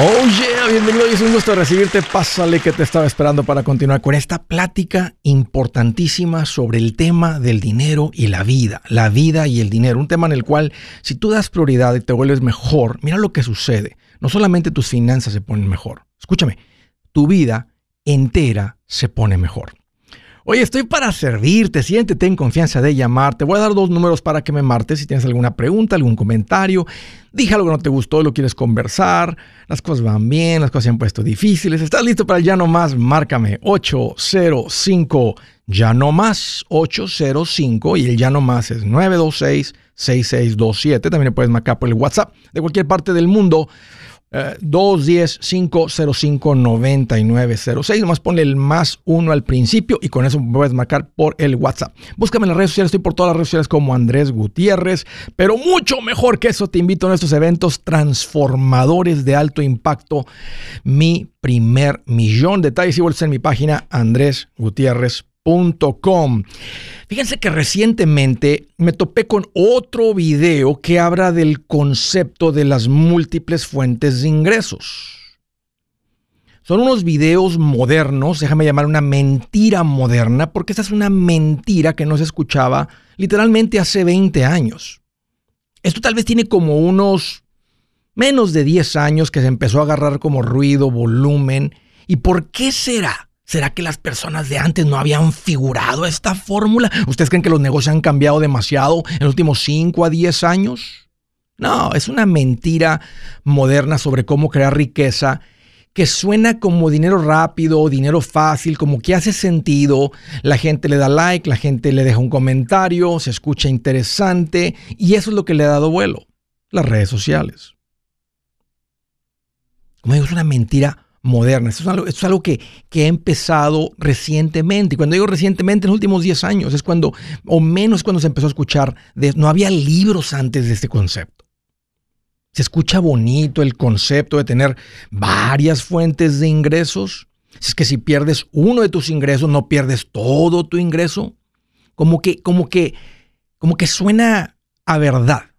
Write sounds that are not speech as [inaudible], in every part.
Oh yeah, bienvenido y es un gusto recibirte. Pásale que te estaba esperando para continuar con esta plática importantísima sobre el tema del dinero y la vida. La vida y el dinero. Un tema en el cual si tú das prioridad y te vuelves mejor, mira lo que sucede. No solamente tus finanzas se ponen mejor. Escúchame, tu vida entera se pone mejor. Oye, estoy para servirte, siéntete en confianza de llamar. Te voy a dar dos números para que me martes si tienes alguna pregunta, algún comentario. Dije algo que no te gustó, lo quieres conversar. Las cosas van bien, las cosas se han puesto difíciles. ¿Estás listo para el ya no más? Márcame 805 ya no más 805 y el ya no más es 926 6627. También puedes marcar por el WhatsApp de cualquier parte del mundo. 210-505-9906. Eh, Nomás ponle el más uno al principio y con eso puedes marcar por el WhatsApp. Búscame en las redes sociales, estoy por todas las redes sociales como Andrés Gutiérrez, pero mucho mejor que eso te invito a nuestros eventos transformadores de alto impacto. Mi primer millón. Detalles y vuelves en mi página andresgutierrez.com Fíjense que recientemente me topé con otro video que habla del concepto de las múltiples fuentes de ingresos. Son unos videos modernos, déjame llamar una mentira moderna, porque esta es una mentira que no se escuchaba literalmente hace 20 años. Esto tal vez tiene como unos menos de 10 años que se empezó a agarrar como ruido, volumen. ¿Y por qué será? ¿Será que las personas de antes no habían figurado esta fórmula? ¿Ustedes creen que los negocios han cambiado demasiado en los últimos 5 a 10 años? No, es una mentira moderna sobre cómo crear riqueza que suena como dinero rápido, dinero fácil, como que hace sentido. La gente le da like, la gente le deja un comentario, se escucha interesante y eso es lo que le ha dado vuelo. Las redes sociales. Como digo, es una mentira moderna. Esto es algo, que, que, ha empezado recientemente. Y cuando digo recientemente, en los últimos 10 años, es cuando, o menos cuando se empezó a escuchar, de, no había libros antes de este concepto. Se escucha bonito el concepto de tener varias fuentes de ingresos. Es que si pierdes uno de tus ingresos, no pierdes todo tu ingreso. Como que, como que, como que suena a verdad.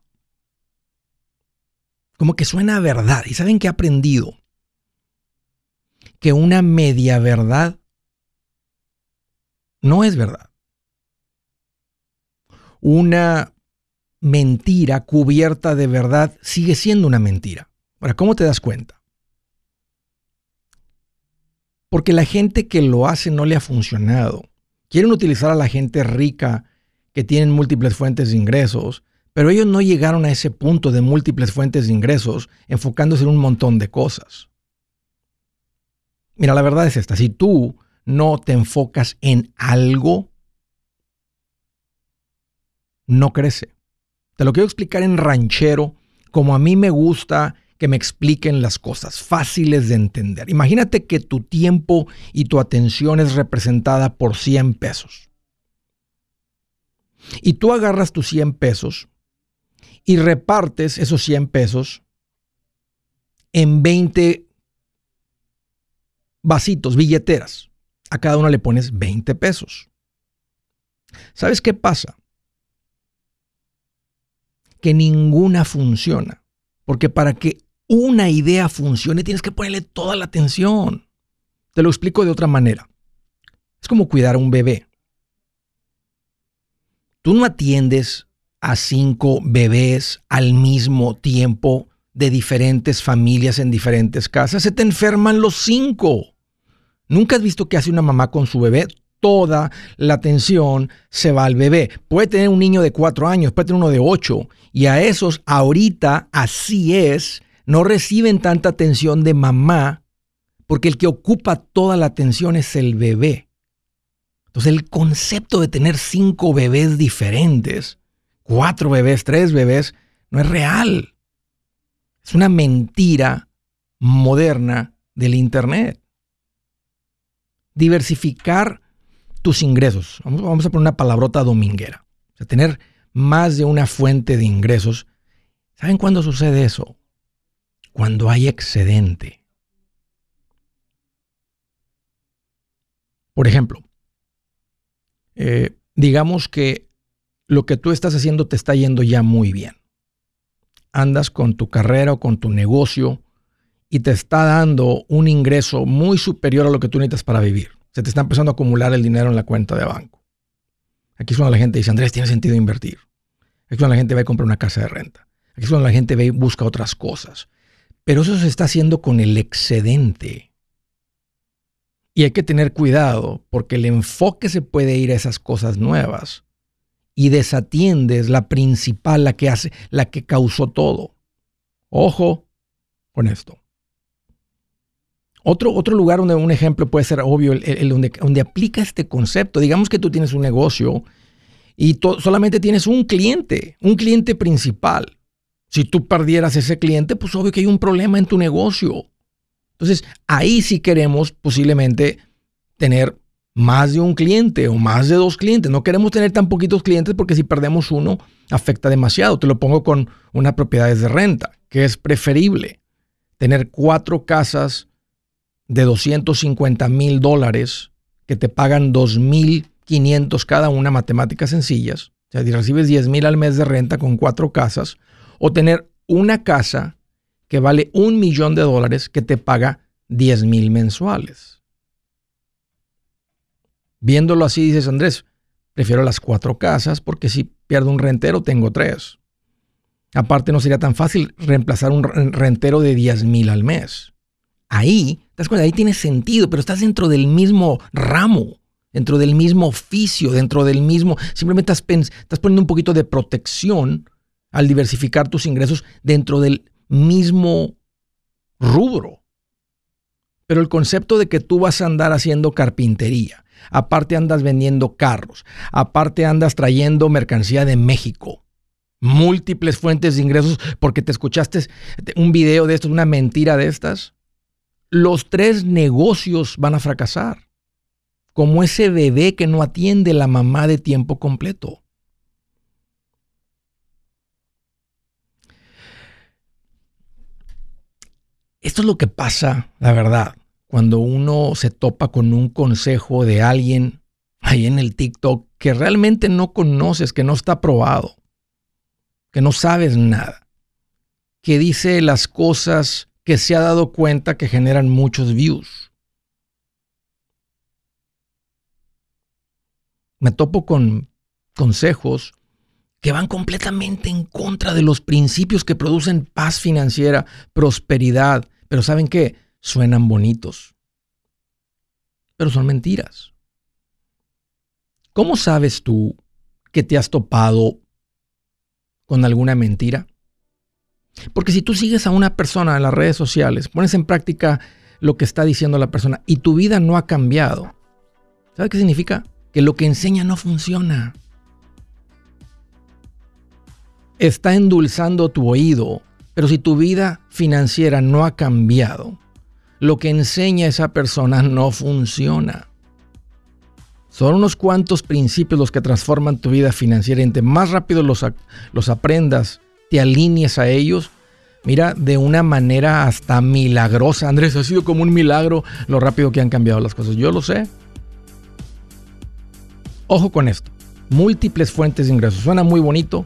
Como que suena a verdad. ¿Y saben qué he aprendido? Que una media verdad no es verdad. Una mentira cubierta de verdad sigue siendo una mentira. Ahora, ¿cómo te das cuenta? Porque la gente que lo hace no le ha funcionado. Quieren utilizar a la gente rica que tienen múltiples fuentes de ingresos, pero ellos no llegaron a ese punto de múltiples fuentes de ingresos enfocándose en un montón de cosas. Mira, la verdad es esta, si tú no te enfocas en algo, no crece. Te lo quiero explicar en ranchero, como a mí me gusta que me expliquen las cosas fáciles de entender. Imagínate que tu tiempo y tu atención es representada por 100 pesos. Y tú agarras tus 100 pesos y repartes esos 100 pesos en 20 vasitos, billeteras. A cada una le pones 20 pesos. ¿Sabes qué pasa? Que ninguna funciona. Porque para que una idea funcione tienes que ponerle toda la atención. Te lo explico de otra manera. Es como cuidar a un bebé. Tú no atiendes a cinco bebés al mismo tiempo de diferentes familias en diferentes casas, se te enferman los cinco. ¿Nunca has visto qué hace una mamá con su bebé? Toda la atención se va al bebé. Puede tener un niño de cuatro años, puede tener uno de ocho, y a esos ahorita así es, no reciben tanta atención de mamá, porque el que ocupa toda la atención es el bebé. Entonces el concepto de tener cinco bebés diferentes, cuatro bebés, tres bebés, no es real. Es una mentira moderna del Internet. Diversificar tus ingresos. Vamos, a poner una palabrota dominguera. O sea, tener más de una fuente de ingresos. ¿Saben cuándo sucede eso? Cuando hay excedente. Por ejemplo, eh, digamos que lo que tú estás haciendo te está yendo ya muy bien andas con tu carrera o con tu negocio y te está dando un ingreso muy superior a lo que tú necesitas para vivir. Se te está empezando a acumular el dinero en la cuenta de banco. Aquí es cuando la gente dice, Andrés, tiene sentido invertir. Aquí es cuando la gente va a comprar una casa de renta. Aquí es cuando la gente ve y busca otras cosas. Pero eso se está haciendo con el excedente. Y hay que tener cuidado porque el enfoque se puede ir a esas cosas nuevas y desatiendes la principal, la que hace, la que causó todo. Ojo con esto. Otro, otro lugar donde un ejemplo puede ser obvio, el, donde, donde, aplica este concepto. Digamos que tú tienes un negocio y solamente tienes un cliente, un cliente principal. Si tú perdieras ese cliente, pues obvio que hay un problema en tu negocio. Entonces, ahí sí queremos posiblemente tener más de un cliente o más de dos clientes. No queremos tener tan poquitos clientes porque si perdemos uno, afecta demasiado. Te lo pongo con una propiedad de renta, que es preferible tener cuatro casas de 250 mil dólares que te pagan 2.500 cada una, matemáticas sencillas. O sea, si recibes 10 mil al mes de renta con cuatro casas, o tener una casa que vale un millón de dólares que te paga 10 mil mensuales. Viéndolo así, dices, Andrés, prefiero las cuatro casas porque si pierdo un rentero, tengo tres. Aparte, no sería tan fácil reemplazar un rentero de 10 mil al mes. Ahí, te das ahí tiene sentido, pero estás dentro del mismo ramo, dentro del mismo oficio, dentro del mismo. Simplemente estás, estás poniendo un poquito de protección al diversificar tus ingresos dentro del mismo rubro. Pero el concepto de que tú vas a andar haciendo carpintería, aparte andas vendiendo carros, aparte andas trayendo mercancía de México, múltiples fuentes de ingresos porque te escuchaste un video de esto, una mentira de estas, los tres negocios van a fracasar, como ese bebé que no atiende la mamá de tiempo completo. Esto es lo que pasa, la verdad, cuando uno se topa con un consejo de alguien ahí en el TikTok que realmente no conoces, que no está probado, que no sabes nada, que dice las cosas que se ha dado cuenta que generan muchos views. Me topo con consejos que van completamente en contra de los principios que producen paz financiera, prosperidad, pero ¿saben qué? Suenan bonitos, pero son mentiras. ¿Cómo sabes tú que te has topado con alguna mentira? Porque si tú sigues a una persona en las redes sociales, pones en práctica lo que está diciendo la persona y tu vida no ha cambiado, ¿sabes qué significa? Que lo que enseña no funciona. Está endulzando tu oído, pero si tu vida financiera no ha cambiado, lo que enseña esa persona no funciona. Son unos cuantos principios los que transforman tu vida financiera. Entre más rápido los, aprendas te alinees a ellos, mira, de una manera hasta milagrosa. Andrés, ha sido como un milagro lo rápido que han cambiado las cosas. Yo lo sé. Ojo con esto. Múltiples fuentes de ingresos. Suena muy bonito.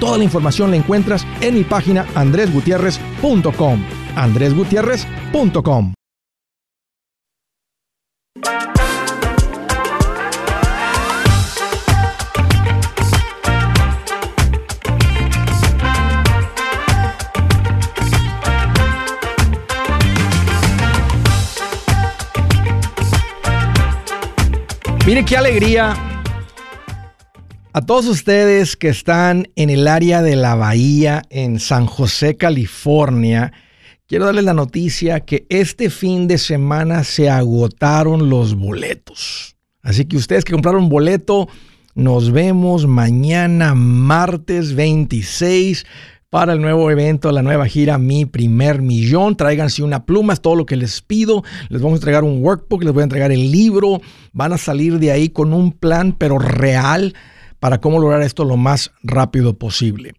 Toda la información la encuentras en mi página andresgutierrez.com. andresgutierrez.com. Mire qué alegría a todos ustedes que están en el área de la bahía en San José, California, quiero darles la noticia que este fin de semana se agotaron los boletos. Así que ustedes que compraron boleto, nos vemos mañana martes 26 para el nuevo evento, la nueva gira Mi Primer Millón. Tráiganse una pluma, es todo lo que les pido. Les vamos a entregar un workbook, les voy a entregar el libro. Van a salir de ahí con un plan, pero real para cómo lograr esto lo más rápido posible.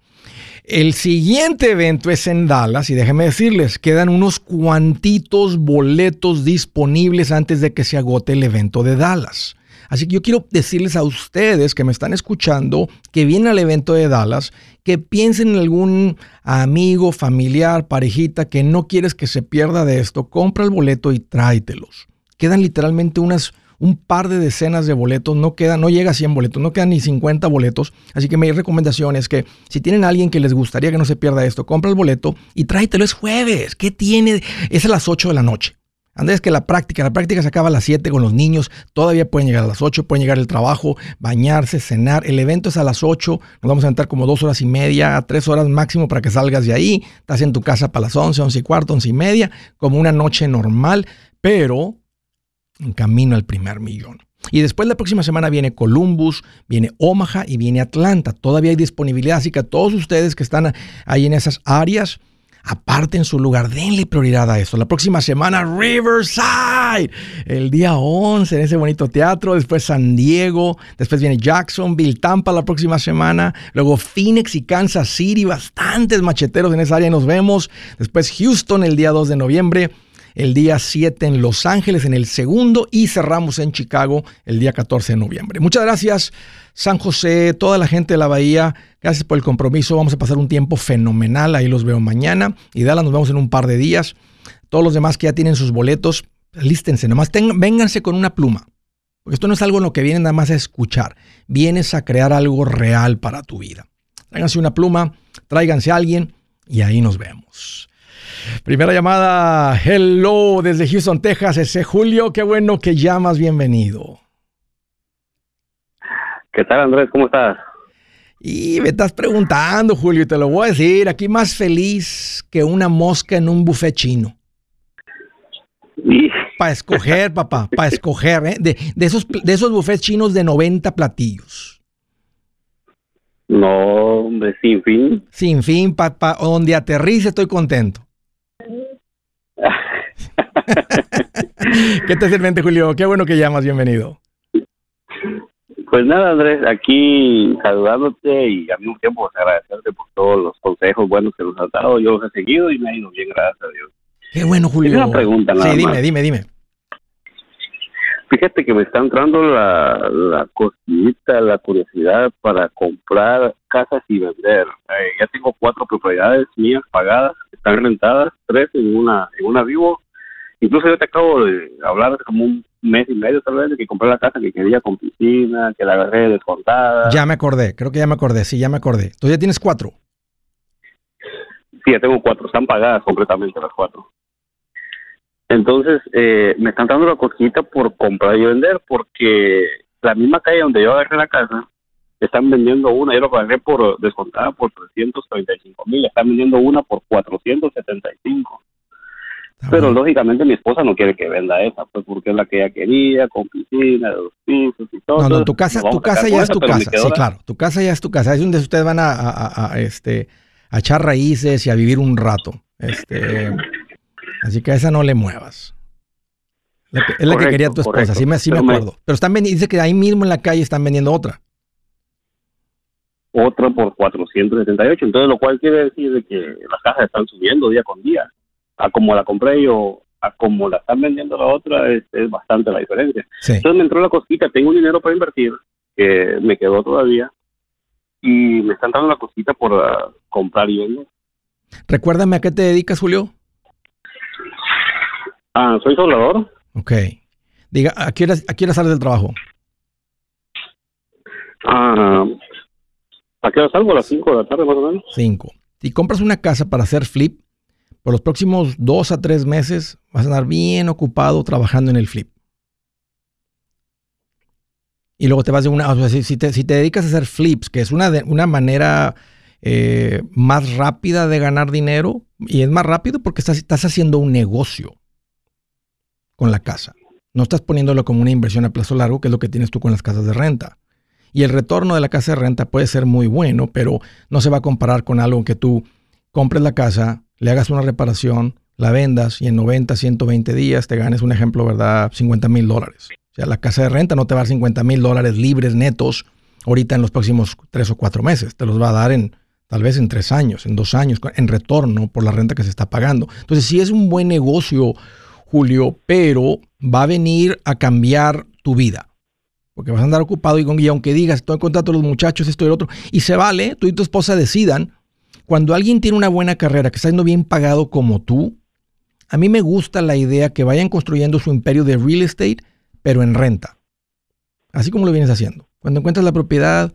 El siguiente evento es en Dallas y déjenme decirles, quedan unos cuantitos boletos disponibles antes de que se agote el evento de Dallas. Así que yo quiero decirles a ustedes que me están escuchando, que vienen al evento de Dallas, que piensen en algún amigo, familiar, parejita que no quieres que se pierda de esto, compra el boleto y tráetelos. Quedan literalmente unas un par de decenas de boletos, no queda, no llega a 100 boletos, no quedan ni 50 boletos, así que mi recomendación es que si tienen a alguien que les gustaría que no se pierda esto, compra el boleto y tráetelo, es jueves, ¿qué tiene? Es a las 8 de la noche. Andrés, que la práctica, la práctica se acaba a las 7 con los niños, todavía pueden llegar a las 8, pueden llegar al trabajo, bañarse, cenar. El evento es a las 8, nos vamos a entrar como dos horas y media, tres horas máximo para que salgas de ahí. Estás en tu casa para las 11, 11 y cuarto, 11 y media, como una noche normal, pero en camino al primer millón. Y después la próxima semana viene Columbus, viene Omaha y viene Atlanta. Todavía hay disponibilidad, así que a todos ustedes que están ahí en esas áreas, aparten su lugar, denle prioridad a esto. La próxima semana Riverside, el día 11 en ese bonito teatro, después San Diego, después viene Jacksonville, Tampa la próxima semana, luego Phoenix y Kansas City, bastantes macheteros en esa área, nos vemos. Después Houston el día 2 de noviembre el día 7 en Los Ángeles en el segundo y cerramos en Chicago el día 14 de noviembre. Muchas gracias San José, toda la gente de la Bahía, gracias por el compromiso, vamos a pasar un tiempo fenomenal, ahí los veo mañana y Dallas nos vemos en un par de días. Todos los demás que ya tienen sus boletos, lístense, nomás vénganse con una pluma. Porque esto no es algo en lo que vienen nada más a escuchar, vienes a crear algo real para tu vida. Tráiganse una pluma, tráiganse a alguien y ahí nos vemos. Primera llamada, hello desde Houston, Texas, ese Julio, qué bueno que llamas, bienvenido. ¿Qué tal Andrés? ¿Cómo estás? Y me estás preguntando, Julio, y te lo voy a decir, aquí más feliz que una mosca en un buffet chino. Para escoger, [laughs] papá, para escoger, ¿eh? de, esos, de esos buffets chinos de 90 platillos. No, hombre, sin fin. Sin fin, papá, donde aterrice estoy contento. [laughs] ¿Qué te sirve, Julio? Qué bueno que llamas, bienvenido. Pues nada, Andrés, aquí saludándote y al mismo tiempo agradecerte por todos los consejos buenos que nos has dado. Yo los he seguido y me ha ido bien, gracias a Dios. Qué bueno, Julio. una pregunta, Sí, dime, dime, dime. Fíjate que me está entrando la, la cosita, la curiosidad para comprar casas y vender. Eh, ya tengo cuatro propiedades mías pagadas, están rentadas, tres en una, en una vivo. Incluso yo te acabo de hablar hace como un mes y medio tal vez de que compré la casa que quería con piscina, que la agarré descontada. Ya me acordé, creo que ya me acordé, sí, ya me acordé. Tú ya tienes cuatro. Sí, ya tengo cuatro, están pagadas completamente las cuatro. Entonces, eh, me están dando la cosquita por comprar y vender, porque la misma calle donde yo agarré la casa, están vendiendo una, yo lo pagué por descontada por 335 mil, están vendiendo una por 475. Pero lógicamente mi esposa no quiere que venda esa, pues porque es la que ella quería, con piscina, dos pisos y todo. No, no, tu casa, tu casa ya es tu casa. Sí, claro, tu casa ya es tu casa. Es donde ustedes van a, este, a echar raíces y a vivir un rato. Este, así que a esa no le muevas. es la que quería tu esposa, sí me, sí me acuerdo. Pero están dice que ahí mismo en la calle están vendiendo otra. Otra por 478, entonces lo cual quiere decir que las casas están subiendo día con día a como la compré yo, a como la están vendiendo la otra, es, bastante la diferencia. Entonces me entró la cosquita, tengo un dinero para invertir, que me quedó todavía, y me está entrando la cosquita por uh, comprar y vender. Recuérdame a qué te dedicas, Julio. Ah, soy soldador. Ok. Diga, ¿a qué hora, a qué sales del trabajo? Ah, ¿a qué hora salgo? A las 5 de la tarde más o menos. 5. Si compras una casa para hacer flip, por los próximos dos a tres meses vas a estar bien ocupado trabajando en el flip. Y luego te vas de una, o sea, si, te, dedicas a hacer flips, que es una, una manera eh, más rápida de ganar dinero, y es más rápido porque estás, estás haciendo un negocio con la casa. No estás poniéndolo como una inversión a plazo largo, que es lo que tienes tú con las casas de renta. Y el retorno de la casa de renta puede ser muy bueno, pero no se va a comparar con algo que tú compres la casa, le hagas una reparación, la vendas y en 90, 120 días te ganes un ejemplo, ¿verdad? 50 mil dólares. O sea, la casa de renta no te va a dar 50 mil dólares libres netos ahorita en los próximos tres o cuatro meses. Te los va a dar en tal vez en tres años, en dos años, en retorno por la renta que se está pagando. Entonces, sí es un buen negocio, Julio, pero va a venir a cambiar tu vida. Porque vas a andar ocupado y, aunque digas, estoy en contacto con los muchachos, esto y el otro, y se vale, tú y tu esposa decidan cuando alguien tiene una buena carrera, que está siendo bien pagado como tú, a mí me gusta la idea que vayan construyendo su imperio de real estate, pero en renta. Así como lo vienes haciendo. Cuando encuentras la propiedad,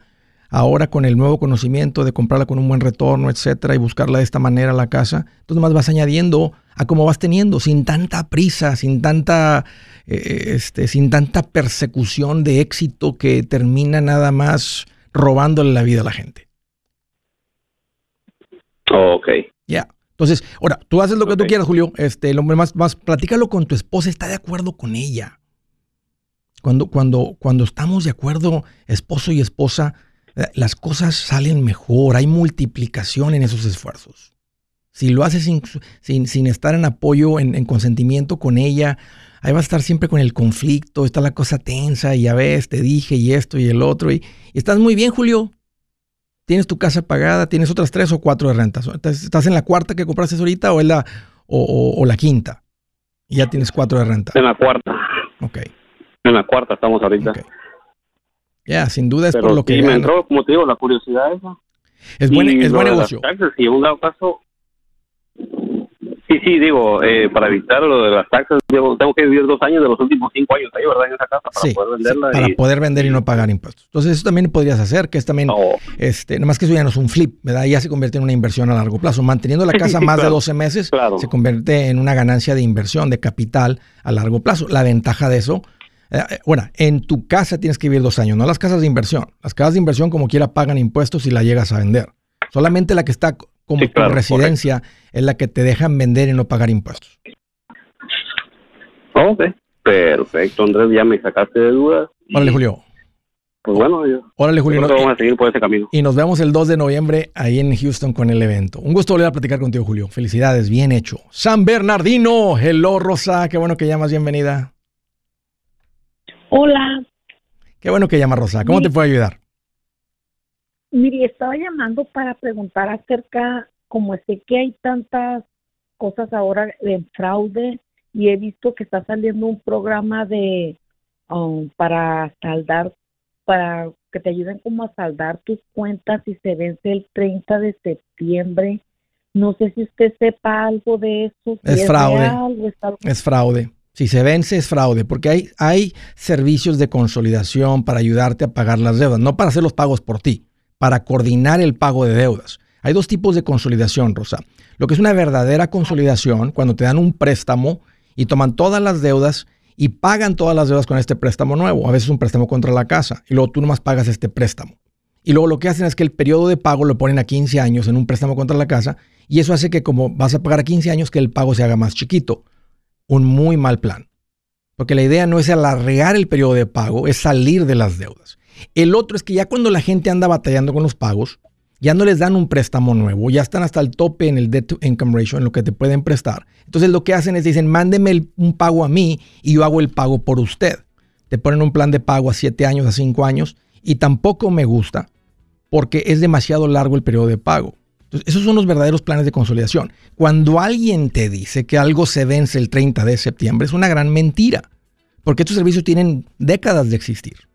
ahora con el nuevo conocimiento de comprarla con un buen retorno, etcétera, y buscarla de esta manera la casa, entonces más vas añadiendo a cómo vas teniendo, sin tanta prisa, sin tanta, eh, este, sin tanta persecución de éxito que termina nada más robándole la vida a la gente. Ok. Ya. Entonces, ahora, tú haces lo que tú quieras, Julio. Este, lo más, más, platícalo con tu esposa, está de acuerdo con ella. Cuando, cuando, cuando estamos de acuerdo, esposo y esposa, eh, las cosas salen mejor, hay multiplicación en esos esfuerzos. Si lo haces sin, sin, estar en apoyo, en, consentimiento con ella, ahí vas a estar siempre con el conflicto, está la cosa tensa y ya ves, te dije y esto y el otro. y estás muy bien, Julio tienes tu casa pagada, tienes otras tres o cuatro de rentas. ¿Estás en la cuarta que compraste ahorita o, en la, o, la quinta? Y ya tienes cuatro de renta. En la cuarta. Ok. En la cuarta estamos ahorita. Ya, sin duda es por lo que... me entró, como te digo, la curiosidad esa. Es buen, es buen negocio. y en un dado caso, Sí, sí, digo, eh, para evitar lo de las taxas, tengo que vivir dos años de los últimos cinco años ahí, ¿verdad? En esa casa para poder venderla. para poder vender y no pagar impuestos. Entonces, eso también podrías hacer, que es también, este, nomás que eso ya no es un flip, ¿verdad? Ya se convierte en una inversión a largo plazo. Manteniendo la casa más de 12 meses, se convierte en una ganancia de inversión, de capital a largo plazo. La ventaja de eso, eh, eh, bueno, en tu casa tienes que vivir dos años, no las casas de inversión. Las casas de inversión, como quiera, pagan impuestos si la llegas a vender. Solamente la que está como tu residencia es la que te dejan vender y no pagar impuestos. Ok, perfecto, Andrés, ya me sacaste de dudas. Órale, Julio. Pues bueno, yo. Órale, Julio. vamos a seguir por ese camino. Y nos vemos el 2 de noviembre ahí en Houston con el evento. Un gusto volver a platicar contigo, Julio. Felicidades, bien hecho. San Bernardino, hello, Rosa. Qué bueno que llamas, bienvenida. Hola. Qué bueno que llamas, Rosa. ¿Cómo te puedo ayudar? Mire, estaba llamando para preguntar acerca, como sé que hay tantas cosas ahora de fraude y he visto que está saliendo un programa de um, para saldar, para que te ayuden como a saldar tus cuentas y se vence el 30 de septiembre. No sé si usted sepa algo de eso. es, fraude. es, fraude. Si se vence es fraude, porque hay, hay servicios de consolidación para ayudarte a pagar las deudas, no para hacer los pagos por ti para coordinar el pago de deudas. Hay dos tipos de consolidación, Rosa. Lo que es una verdadera consolidación, cuando te dan un préstamo y toman todas las deudas y pagan todas las deudas con este préstamo nuevo. A veces un préstamo contra la casa y luego tú nomás pagas este préstamo. Y luego lo que hacen es que el periodo de pago lo ponen a 15 años en un préstamo contra la casa y eso hace que como vas a pagar a 15 años que el pago se haga más chiquito. un muy mal plan. Porque la idea no es alargar el periodo de pago, es salir de las deudas. El otro es que ya cuando la gente anda batallando con los pagos, ya no les dan un préstamo nuevo, ya están hasta el tope en el debt to income ratio, en lo que te pueden prestar. Entonces lo que hacen es dicen, mándeme un pago a mí y yo hago el pago por usted. Te ponen un plan de pago a 7 años, a 5 años y tampoco me gusta porque es demasiado largo el periodo de pago. Entonces, esos son los verdaderos planes de consolidación. Cuando alguien te dice que algo se vence el 30 de septiembre, es una gran mentira, porque estos servicios tienen décadas de existir.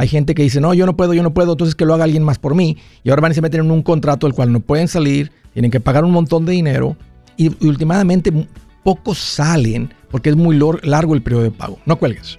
Hay gente que dice, no, yo no puedo, yo no puedo, entonces que lo haga alguien más por mí. Y ahora van y se meten en un contrato del cual no pueden salir, tienen que pagar un montón de dinero y, últimamente pocos salen porque es muy largo el periodo de pago. No cuelgues.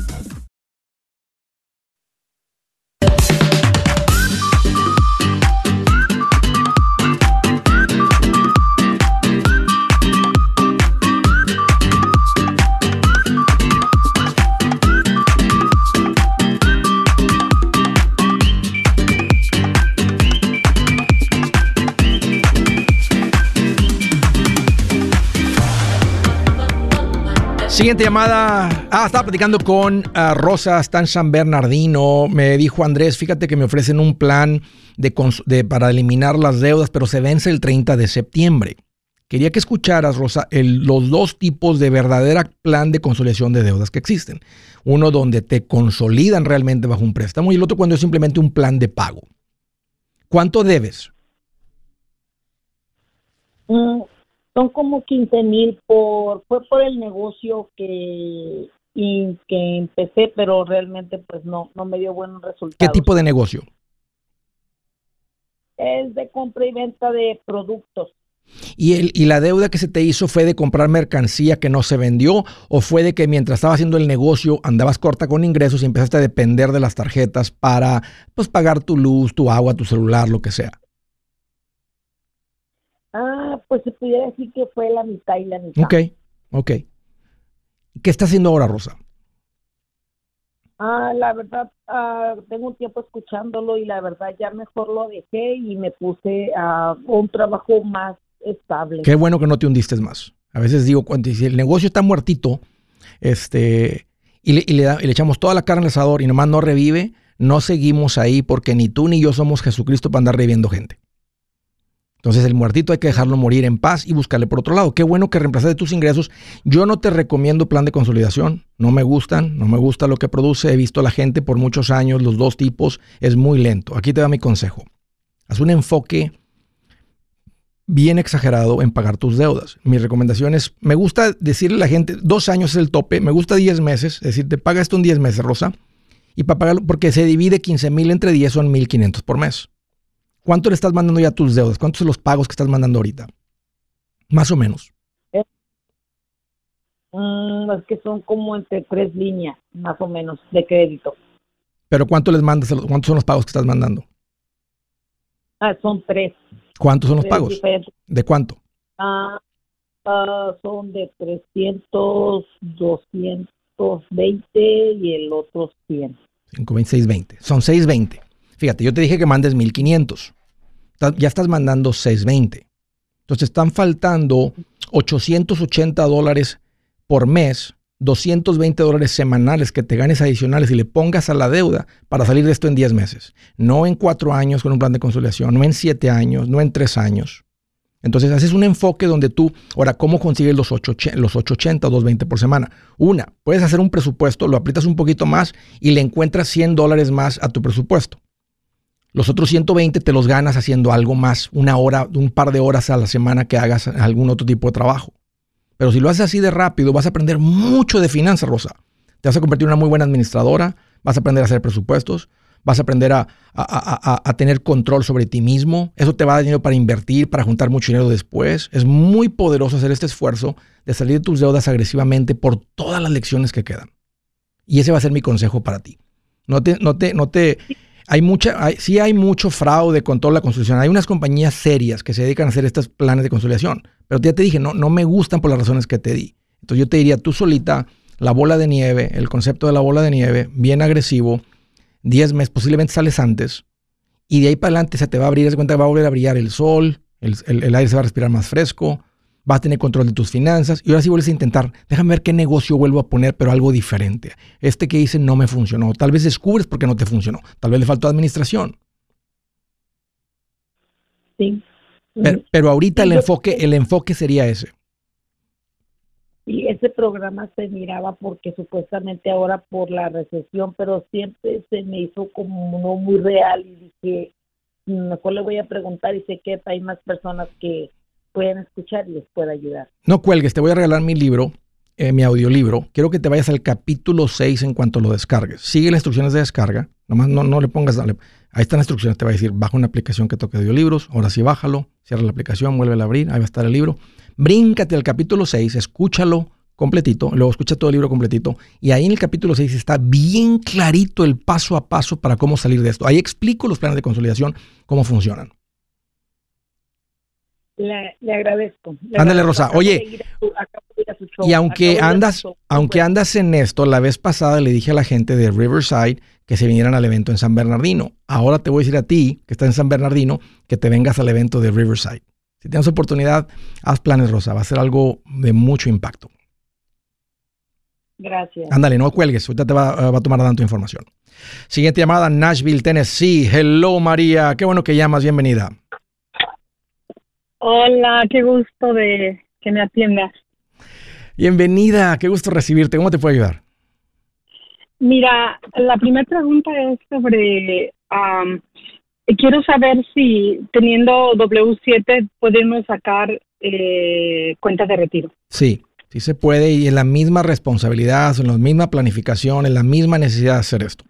Siguiente llamada. Ah, estaba platicando con ah, Rosa, está en San Bernardino. Me dijo Andrés, fíjate que me ofrecen un plan de, para eliminar las deudas, pero se vence el 30 de septiembre. Quería que escucharas, Rosa, los dos tipos de verdadera plan de consolidación de deudas que existen. Uno donde te consolidan realmente bajo un préstamo y el otro cuando es simplemente un plan de pago. ¿Cuánto debes? Mm, son como 15 mil por, fue por el negocio que, y, que empecé, pero realmente pues no, no me dio buenos resultados. ¿Qué tipo de negocio? Es de compra y venta de productos. ¿Y, el, ¿Y la deuda que se te hizo fue de comprar mercancía que no se vendió o fue de que mientras estaba haciendo el negocio andabas corta con ingresos y empezaste a depender de las tarjetas para pues, pagar tu luz, tu agua, tu celular, lo que sea? Ah, pues se pudiera decir que fue la mitad y la mitad. Ok, ok. ¿Qué está haciendo ahora, Rosa? Ah, la verdad, ah, tengo un tiempo escuchándolo y la verdad ya mejor lo dejé y me puse a un trabajo más estable. Qué bueno que no te hundiste más. A veces digo, cuando si el negocio está muertito, este, y le, y le, y le echamos toda la carne al asador y nomás no revive, no seguimos ahí porque ni tú ni yo somos Jesucristo para andar reviviendo gente. Entonces el muertito hay que dejarlo morir en paz y buscarle por otro lado. Qué bueno que reemplazaste tus ingresos. Yo no te recomiendo plan de consolidación. No me gustan, no me gusta lo que produce. He visto a la gente por muchos años, los dos tipos. Es muy lento. Aquí te da mi consejo. Haz un enfoque bien exagerado en pagar tus deudas. Mi recomendación es, me gusta decirle a la gente, dos años es el tope, me gusta 10 meses, es decir, te paga esto en 10 meses, Rosa, y para pagarlo, porque se divide 15 mil entre 10 son 1.500 por mes. ¿Cuánto le estás mandando ya tus deudas? ¿Cuántos son los pagos que estás mandando ahorita? Más o menos. Mm, es que son como entre tres líneas, más o menos, de crédito. ¿Pero cuánto les mandas? ¿Cuántos son los pagos que estás mandando? Ah, son tres. ¿Cuántos son los pagos? ¿De cuánto? Ah, ah, son de 300, 220 y el otro 100. 5, 20. Son 620. Fíjate, yo te dije que mandes 1500. Ya estás mandando 620. Entonces están faltando 880 dólares por mes, 220 dólares semanales que te ganes adicionales y le pongas a la deuda para salir de esto en 10 meses. No en 4 años con un plan de consolidación, no en 7 años, no en 3 años. Entonces haces un enfoque donde tú, ahora, ¿cómo consigues los, 8, los 880 o 220 por semana? Una, puedes hacer un presupuesto, lo aprietas un poquito más y le encuentras 100 dólares más a tu presupuesto. Los otros 120 te los ganas haciendo algo más, una hora, un par de horas a la semana que hagas algún otro tipo de trabajo. Pero si lo haces así de rápido, vas a aprender mucho de finanzas, Rosa. Te vas a convertir en una muy buena administradora, vas a aprender a hacer presupuestos, vas a aprender a, tener control sobre ti mismo. Eso te va a dar dinero para invertir, para juntar mucho dinero después. Es muy poderoso hacer este esfuerzo de salir de tus deudas agresivamente por todas las lecciones que quedan. Y ese va a ser mi consejo para ti. No te, no te, hay mucha, hay, sí hay mucho fraude con toda la construcción. Hay unas compañías serias que se dedican a hacer estos planes de consolidación. Pero ya te dije, no, no me gustan por las razones que te di. Entonces yo te diría, tú solita, la bola de nieve, el concepto de la bola de nieve, bien agresivo, 10 meses, posiblemente sales antes, y de ahí para adelante se te va a abrir, se cuenta que va a volver a brillar el sol, el, aire se va a respirar más fresco, vas a tener control de tus finanzas, y ahora sí vuelves a intentar, déjame ver qué negocio vuelvo a poner, pero algo diferente. Este que hice no me funcionó, tal vez descubres por qué no te funcionó, tal vez le faltó administración. Sí. Pero, ahorita el enfoque, el enfoque sería ese. Y ese programa se miraba porque supuestamente ahora por la recesión, pero siempre se me hizo como no muy real y dije, mejor le voy a preguntar y sé que hay más personas que pueden escuchar y les puede ayudar. No cuelgues, te voy a regalar mi libro, eh, mi audiolibro. Quiero que te vayas al capítulo 6 en cuanto lo descargues. Sigue las instrucciones de descarga, nomás no, no le pongas, dale. ahí están las instrucciones, te va a decir, baja una aplicación que toque audiolibros, ahora sí bájalo, cierra la aplicación, vuelve a abrir, ahí va a estar el libro bríncate al capítulo 6, escúchalo completito, luego escucha todo el libro completito, y ahí en el capítulo 6 está bien clarito el paso a paso para cómo salir de esto. Ahí explico los planes de consolidación, cómo funcionan. Le, agradezco. Ándale, Rosa. Oye, y aunque andas, aunque andas en esto, la vez pasada le dije a la gente de Riverside que se vinieran al evento en San Bernardino. Ahora te voy a decir a ti, que estás en San Bernardino, que te vengas al evento de Riverside. Si tienes oportunidad, haz planes, Rosa. Va a ser algo de mucho impacto. Gracias. Ándale, no cuelgues. Ahorita te va, a tomar tu información. Siguiente llamada, Nashville, Tennessee. Hello, María. Qué bueno que llamas. Bienvenida. Hola, qué gusto de que me atiendas. Bienvenida, qué gusto recibirte. ¿Cómo te puedo ayudar? Mira, la primera pregunta es sobre quiero saber si teniendo W7 podemos sacar eh, cuentas de retiro. Sí, sí se puede y en la misma responsabilidad, en la misma planificación, en la misma necesidad de hacer esto.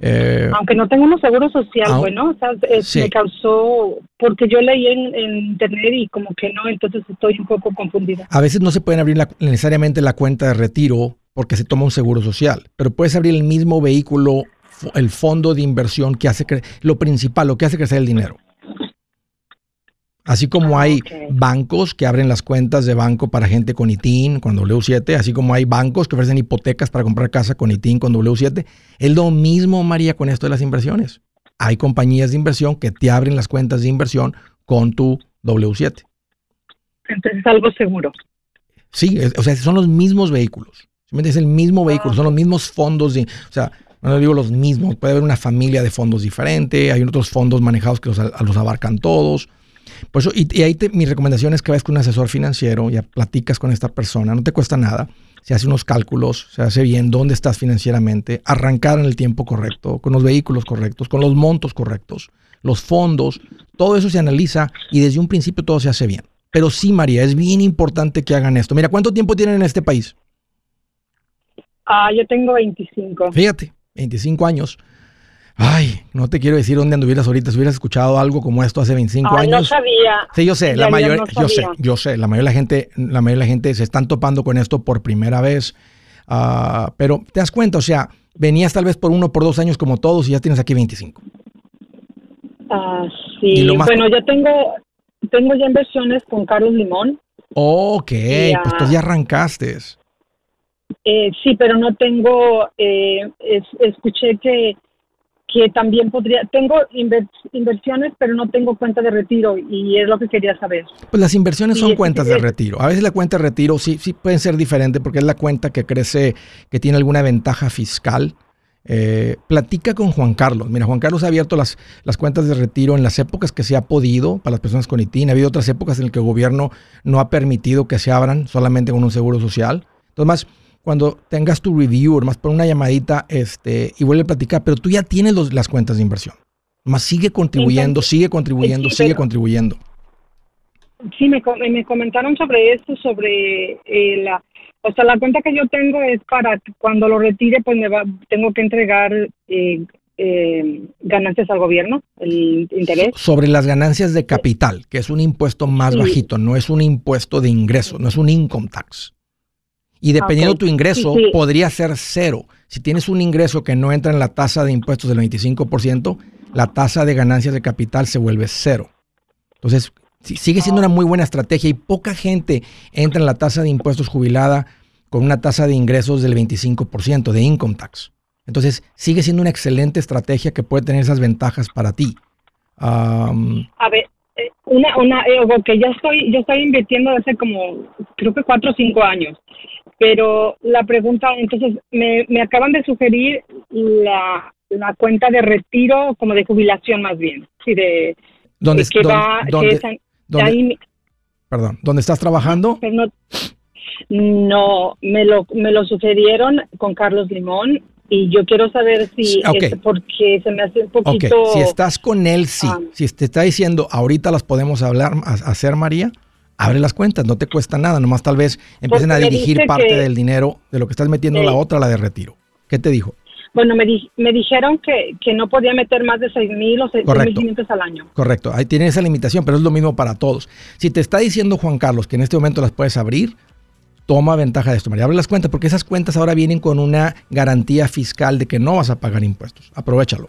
Eh, Aunque no tengamos seguro social, bueno, me causó, porque yo leí en, internet y como que no, entonces estoy un poco confundida. A veces no se pueden abrir necesariamente la cuenta de retiro porque se toma un seguro social, pero puedes abrir el mismo vehículo el fondo de inversión que hace lo principal, lo que hace crecer el dinero. Así como ah, hay bancos que abren las cuentas de banco para gente con ITIN, con W7, así como hay bancos que ofrecen hipotecas para comprar casa con ITIN, con W7. Es lo mismo, María, con esto de las inversiones. Hay compañías de inversión que te abren las cuentas de inversión con tu W7. Entonces es algo seguro. Sí, o sea, son los mismos vehículos. Es el mismo vehículo, son los mismos fondos. De, o sea, no digo los mismos, puede haber una familia de fondos diferente, hay otros fondos manejados que los, los abarcan todos. Por eso, y, ahí mi recomendación es que vayas con un asesor financiero, ya platicas con esta persona, no te cuesta nada, se hace unos cálculos, se hace bien dónde estás financieramente, arrancar en el tiempo correcto, con los vehículos correctos, con los montos correctos, los fondos, todo eso se analiza y desde un principio todo se hace bien. Pero sí, María, es bien importante que hagan esto. Mira, ¿cuánto tiempo tienen en este país? Ah, yo tengo 25. Fíjate, 25 años. Ay, no te quiero decir dónde anduvieras ahorita, si hubieras escuchado algo como esto hace 25 años. No sabía. Sí, yo sé, la mayoría, yo sé, yo sé, la mayoría de la gente, la mayoría de la gente se están topando con esto por primera vez. Ah, pero te das cuenta, o sea, venías tal vez por uno, por dos años como todos y ya tienes aquí 25. Ah, sí. Bueno, yo tengo, tengo ya inversiones con Carlos Limón. Ok, pues tú ya arrancaste. Eh, sí, pero no tengo, eh, escuché que, que también podría, tengo inversiones, pero no tengo cuenta de retiro y es lo que quería saber. Pues las inversiones son cuentas de retiro. A veces la cuenta de retiro sí, sí pueden ser diferente porque es la cuenta que crece, que tiene alguna ventaja fiscal. Eh, platica con Juan Carlos. Mira, Juan Carlos ha abierto las, las cuentas de retiro en las épocas que se ha podido para las personas con ITIN. Ha habido otras épocas en las que el gobierno no ha permitido que se abran solamente con un seguro social. Entonces, más cuando tengas tu review, más por una llamadita este, y vuelve a platicar, pero tú ya tienes las cuentas de inversión. Más sigue contribuyendo, sigue contribuyendo, sigue contribuyendo. Sí, me, me comentaron sobre esto, sobre eh, la, o sea, la cuenta que yo tengo es para cuando lo retire, pues me va, tengo que entregar eh, eh, ganancias al gobierno, el interés. Sobre las ganancias de capital, que es un impuesto más bajito, no es un impuesto de ingreso, no es un income tax. Y dependiendo de tu ingreso, podría ser cero. Si tienes un ingreso que no entra en la tasa de impuestos del 25%, la tasa de ganancias de capital se vuelve cero. Entonces, sigue siendo una muy buena estrategia y poca gente entra en la tasa de impuestos jubilada con una tasa de ingresos del 25% de income tax. Entonces, sigue siendo una excelente estrategia que puede tener esas ventajas para ti. A ver, eh, una, una, eh, que yo estoy, yo estoy invirtiendo hace como, creo que cuatro o cinco años. Pero la pregunta, entonces, me, me acaban de sugerir la, la cuenta de retiro, como de jubilación más bien. Sí, de, ¿Dónde, que va, perdón, ¿dónde estás trabajando? No, me lo, me lo sugerieron con Carlos Limón y yo quiero saber si es porque se me hace un poquito... Si estás con él, sí. Ah. Si te está diciendo, ahorita las podemos hablar, hacer, María, abre las cuentas, no te cuesta nada, nomás tal vez empiecen a dirigir parte del dinero de lo que estás metiendo la otra, la de retiro. ¿Qué te dijo? Bueno, me, me dijeron que, que, no podía meter más de 6 mil o 6 mil al año. Correcto, ahí tiene esa limitación, pero es lo mismo para todos. Si te está diciendo Juan Carlos que en este momento las puedes abrir, toma ventaja de esto, María. Abre las cuentas porque esas cuentas ahora vienen con una garantía fiscal de que no vas a pagar impuestos. Aprovechalo.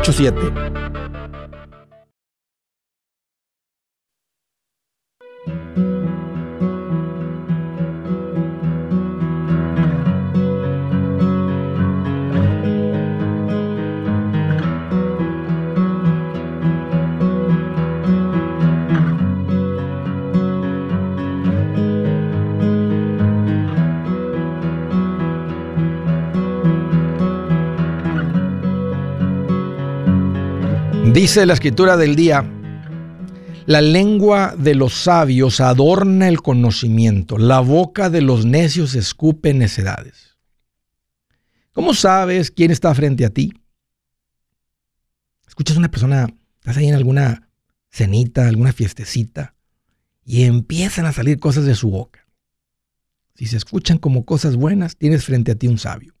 87 Dice la escritura del día, la lengua de los sabios adorna el conocimiento, la boca de los necios escupe necedades. ¿Cómo sabes quién está frente a ti? Escuchas a una persona, estás ahí en alguna cenita, alguna fiestecita, y empiezan a salir cosas de su boca. Si se escuchan como cosas buenas, tienes frente a ti un sabio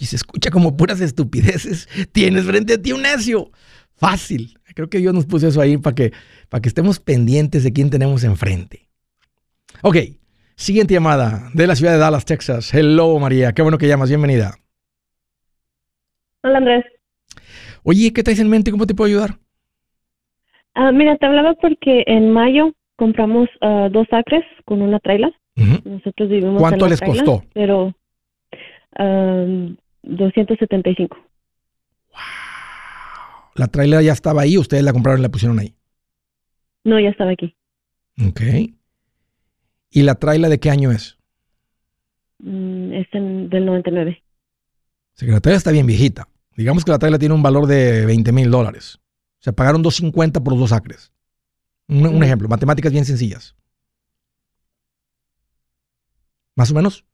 y se escucha como puras estupideces, [laughs] tienes frente a ti un necio. Fácil. Creo que Dios nos puso eso ahí para que, para que estemos pendientes de quién tenemos enfrente. Ok, siguiente llamada de la ciudad de Dallas, Texas. Hello, María. Qué bueno que llamas. Bienvenida. Hola, Andrés. Oye, ¿qué traes en mente? ¿Cómo te puedo ayudar? Ah, mira, te hablaba porque en mayo compramos ah, dos acres con una trailer. Nosotros vivimos ¿Cuánto les costó? Pero 275. Wow. ¿La trailer ya estaba ahí? ¿Ustedes la compraron y la pusieron ahí? No, ya estaba aquí. Ok. ¿Y la trailer de qué año es? Mm, es del 99. O la trailer está bien viejita. Digamos que la trailer tiene un valor de 20 mil dólares. O sea, pagaron 250 por los dos acres. Un, ejemplo, matemáticas bien sencillas. ¿Más o menos?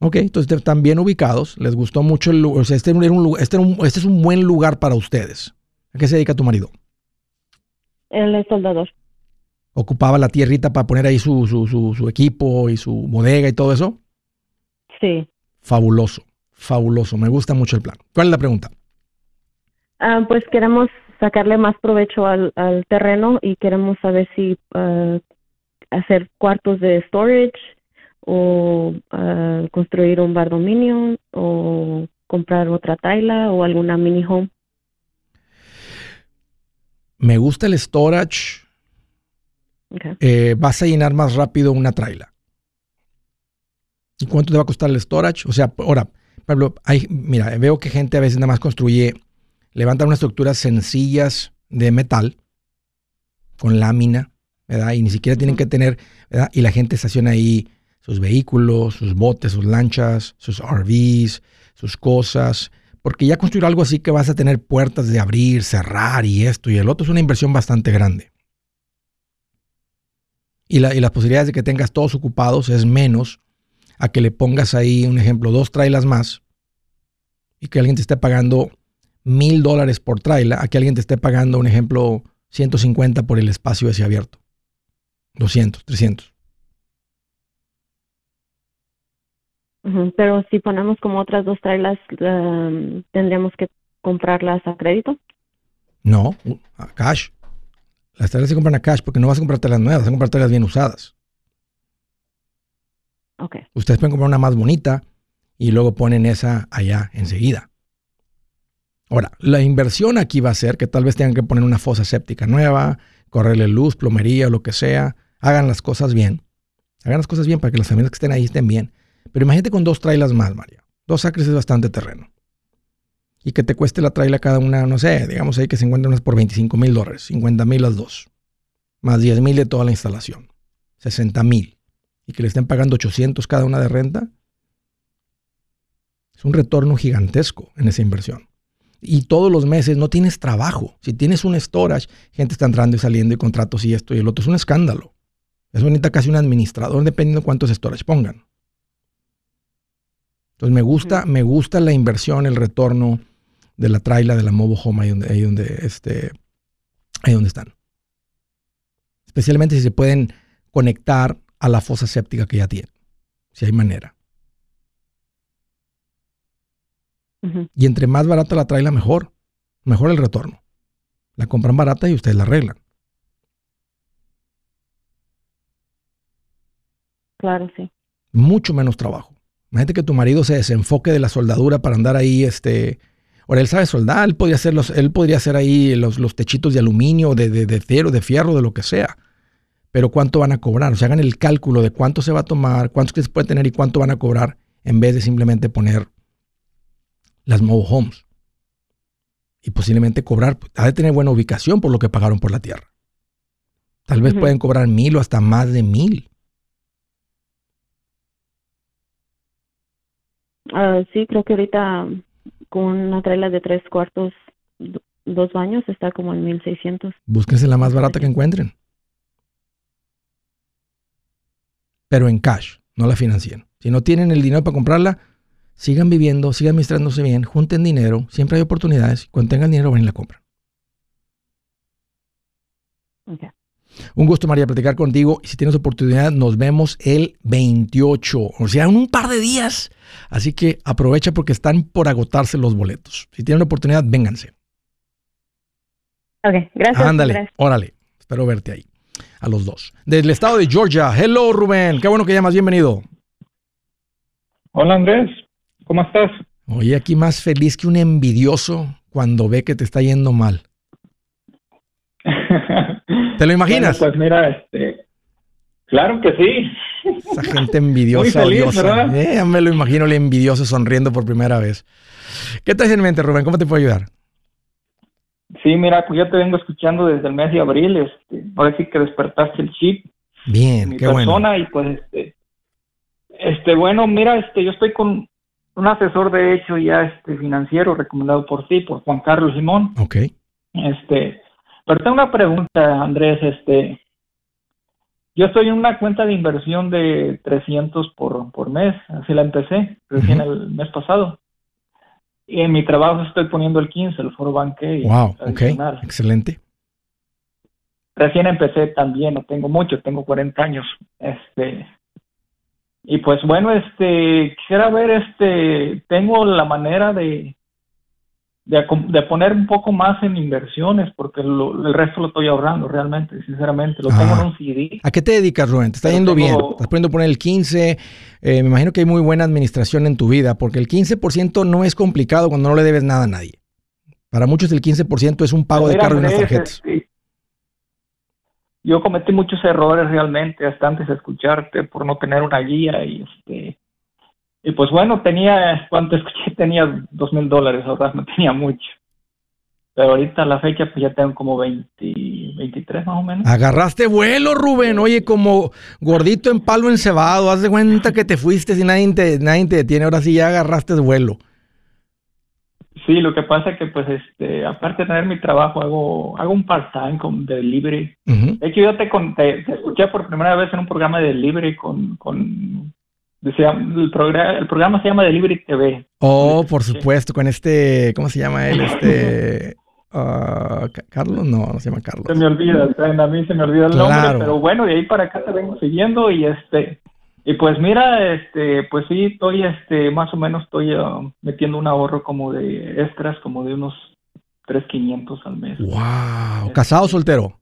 Ok, entonces están bien ubicados, les gustó mucho el lugar, o sea, este, un, este, este, es un buen lugar para ustedes. ¿A qué se dedica tu marido? Él es soldador. ¿Ocupaba la tierrita para poner ahí su, su, su, su equipo y su bodega y todo eso? Sí. Fabuloso, fabuloso. Me gusta mucho el plan. ¿Cuál es la pregunta? Ah, pues queremos sacarle más provecho al, al terreno y queremos saber si ah, hacer cuartos de storage o ah, construir un bar dominio o comprar otra taila o alguna mini home. Me gusta el storage. Okay. Eh, vas a llenar más rápido una traila. ¿Y cuánto te va a costar el storage? O sea, ahora, Pablo, hay, mira, veo que gente a veces nada más construye, levantan unas estructuras sencillas de metal con lámina, ¿verdad? Y ni siquiera tienen que tener, ¿verdad? Y la gente estaciona ahí sus vehículos, sus botes, sus lanchas, sus RVs, sus cosas. Porque ya construir algo así que vas a tener puertas de abrir, cerrar y esto y el otro es una inversión bastante grande. Y, la, y las posibilidades de que tengas todos ocupados es menos a que le pongas ahí, un ejemplo, dos trailas más y que alguien te esté pagando mil dólares por traila, a que alguien te esté pagando, un ejemplo, 150 por el espacio ese abierto. 200, 300. Pero si ponemos como otras dos trailas, um, tendríamos que comprarlas a crédito. No, a cash. Las trailas se compran a cash porque no vas a comprar trailas nuevas, vas a comprar trailas bien usadas. Ok. Ustedes pueden comprar una más bonita y luego ponen esa allá enseguida. Ahora, la inversión aquí va a ser que tal vez tengan que poner una fosa séptica nueva, correrle luz, plomería, lo que sea. Hagan las cosas bien. Hagan las cosas bien para que las familias que estén ahí estén bien. Pero imagínate con dos trailas más, María. Dos acres es bastante terreno. Y que te cueste la traila cada una, no sé, digamos ahí que se encuentran unas por 25 mil dólares, 50 mil las dos. Más 10 mil de toda la instalación. 60 mil y que le estén pagando 800 cada una de renta, es un retorno gigantesco en esa inversión. Y todos los meses no tienes trabajo. Si tienes un storage, gente está entrando y saliendo y contratos y esto y el otro. Es un escándalo. Eso necesita casi un administrador dependiendo de cuántos storage pongan. Entonces me gusta, me gusta la inversión, el retorno de la traila de la mobile home ahí donde, ahí donde, este, ahí donde están. Especialmente si se pueden conectar a la fosa séptica que ya tienen, si hay manera. Y entre más barata la traila, mejor. Mejor el retorno. La compran barata y ustedes la arreglan. Claro, sí. Mucho menos trabajo. Imagínate que tu marido se desenfoque de la soldadura para andar ahí, este... Ahora, él sabe soldar, él podría hacer, los, él podría hacer ahí los, los techitos de aluminio, de, de, de acero, de fierro, de lo que sea. Pero ¿cuánto van a cobrar? O sea, hagan el cálculo de cuánto se va a tomar, cuántos clientes puede tener y cuánto van a cobrar en vez de simplemente poner las mobile homes. Y posiblemente cobrar, ha de tener buena ubicación por lo que pagaron por la tierra. Tal vez Ujú. pueden cobrar mil o hasta más de mil. Ah, sí, creo que ahorita con una traila de tres cuartos, do- dos baños, está como en 1600. Búsquense la más barata que encuentren. Pero en cash, no la financien. Si no tienen el dinero para comprarla, sigan viviendo, sigan administrándose bien, junten dinero, siempre hay oportunidades. Cuando tengan dinero, van y la compran. Ok. Un gusto, María, platicar contigo. Y si tienes oportunidad, nos vemos el 28, o sea, en un par de días. Así que aprovecha porque están por agotarse los boletos. Si tienen oportunidad, vénganse. Ok, gracias. Ándale, gracias. órale. Espero verte ahí. A los dos. Del estado de Georgia. Hello, Rubén. Qué bueno que llamas. Bienvenido. Hola Andrés, ¿cómo estás? Oye, aquí más feliz que un envidioso cuando ve que te está yendo mal. [laughs] ¿Te lo imaginas? Bueno, pues mira, este, claro que sí. Esa [laughs] gente envidiosa, Muy feliz, odiosa. ¿verdad? Eh, ya me lo imagino el envidioso sonriendo por primera vez. ¿Qué traes en mente, Rubén? ¿Cómo te puedo ayudar? Sí, mira, pues yo te vengo escuchando desde el mes de abril, este, ahora sí que despertaste el chip Bien, mi qué bueno. persona y pues este, este, bueno, mira, este, yo estoy con un asesor de hecho ya este financiero recomendado por ti, por Juan Carlos Simón. Ok. Este, pero tengo una pregunta, Andrés, este, yo estoy en una cuenta de inversión de 300 por, por mes, así la empecé, recién el mes pasado. Y en mi trabajo estoy poniendo el 15, el foro banque. Wow, ok, excelente. Recién empecé también, no tengo mucho, tengo 40 años. Este, y pues bueno, este, quisiera ver, este, tengo la manera de, de, poner un poco más en inversiones, porque el resto lo estoy ahorrando realmente, sinceramente. Lo tengo en un CD. ¿A qué te dedicas, Rubén? ¿Te está yendo bien? ¿Estás poniendo poner el 15? Eh, me imagino que hay muy buena administración en tu vida, porque el 15% no es complicado cuando no le debes nada a nadie. Para muchos el 15% es un pago de cargo de unas tarjetas. Este, yo cometí muchos errores realmente hasta antes de escucharte por no tener una guía y este y pues bueno, tenía, cuando escuché [laughs] tenía dos mil dólares ahora no tenía mucho. Pero ahorita a la fecha pues ya tengo como 20, 23 más o menos. Agarraste vuelo, Rubén. Oye, como gordito en palo encebado. Haz de cuenta que te fuiste y nadie te, nadie te detiene. Ahora sí ya agarraste vuelo. Sí, lo que pasa es que pues este, aparte de tener mi trabajo, hago, hago un part-time con delivery. De hecho, yo te, te, escuché por primera vez en un programa de delivery con, con el, programa, el programa se llama Delivery TV. Oh, por supuesto, con este, ¿cómo se llama él? Este, [laughs] uh, Carlos, no, no se llama Carlos. Se me olvida, a mí se me olvida el nombre, pero bueno, de ahí para acá te vengo siguiendo y este, y pues mira, este, pues sí, estoy, este, más o menos estoy uh, metiendo un ahorro como de extras, como de unos 3.500 al mes. Wow, ¿casado o soltero?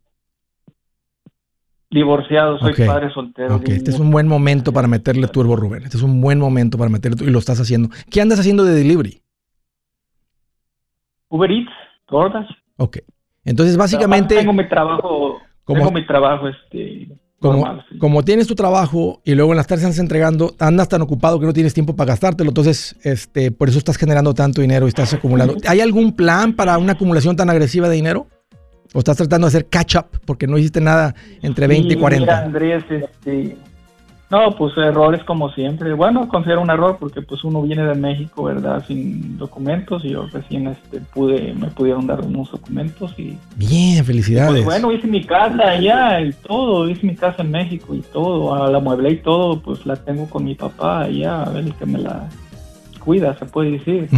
Divorciado, soy padre soltero. Ok, este es un buen momento para meterle turbo, Rubén. Este es un buen momento para meterle y lo estás haciendo. ¿Qué andas haciendo de delivery? Uber Eats, todas. Ok. Entonces, básicamente. tengo mi trabajo. Como, tengo mi trabajo, este. Como, como, tienes tu trabajo y luego en las tardes estás entregando, andas tan ocupado que no tienes tiempo para gastártelo, entonces este, por eso estás generando tanto dinero y estás acumulando. ¿Hay algún plan para una acumulación tan agresiva de dinero? ¿O estás tratando de hacer catch up porque no hiciste nada entre 20 y 40? Mira, Andrés, este, no, pues errores como siempre. Bueno, considero un error porque pues uno viene de México, ¿verdad? Sin documentos y yo recién este, pude, me pudieron dar unos documentos y... Bien, felicidades. Pues bueno, hice mi casa allá y todo, hice mi casa en México y todo, a la mueble y todo, pues la tengo con mi papá allá, a ver, que me la cuida, se puede decir.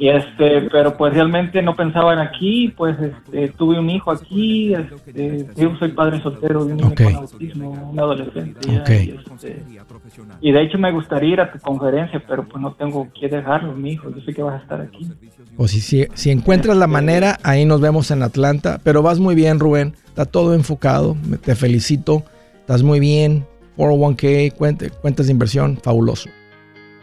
Y este, pero pues realmente no pensaba en aquí, pues este, tuve un hijo aquí, este, yo soy padre soltero de un niño con autismo, un adolescente. y, este, y, de hecho me gustaría ir a tu conferencia, pero pues no tengo que dejarlo, mi hijo, yo sé que vas a estar aquí. O si, si, si encuentras la manera, ahí nos vemos en Atlanta, pero vas muy bien, Rubén, está todo enfocado, te felicito, estás muy bien, 401k, cuentas de inversión, fabuloso.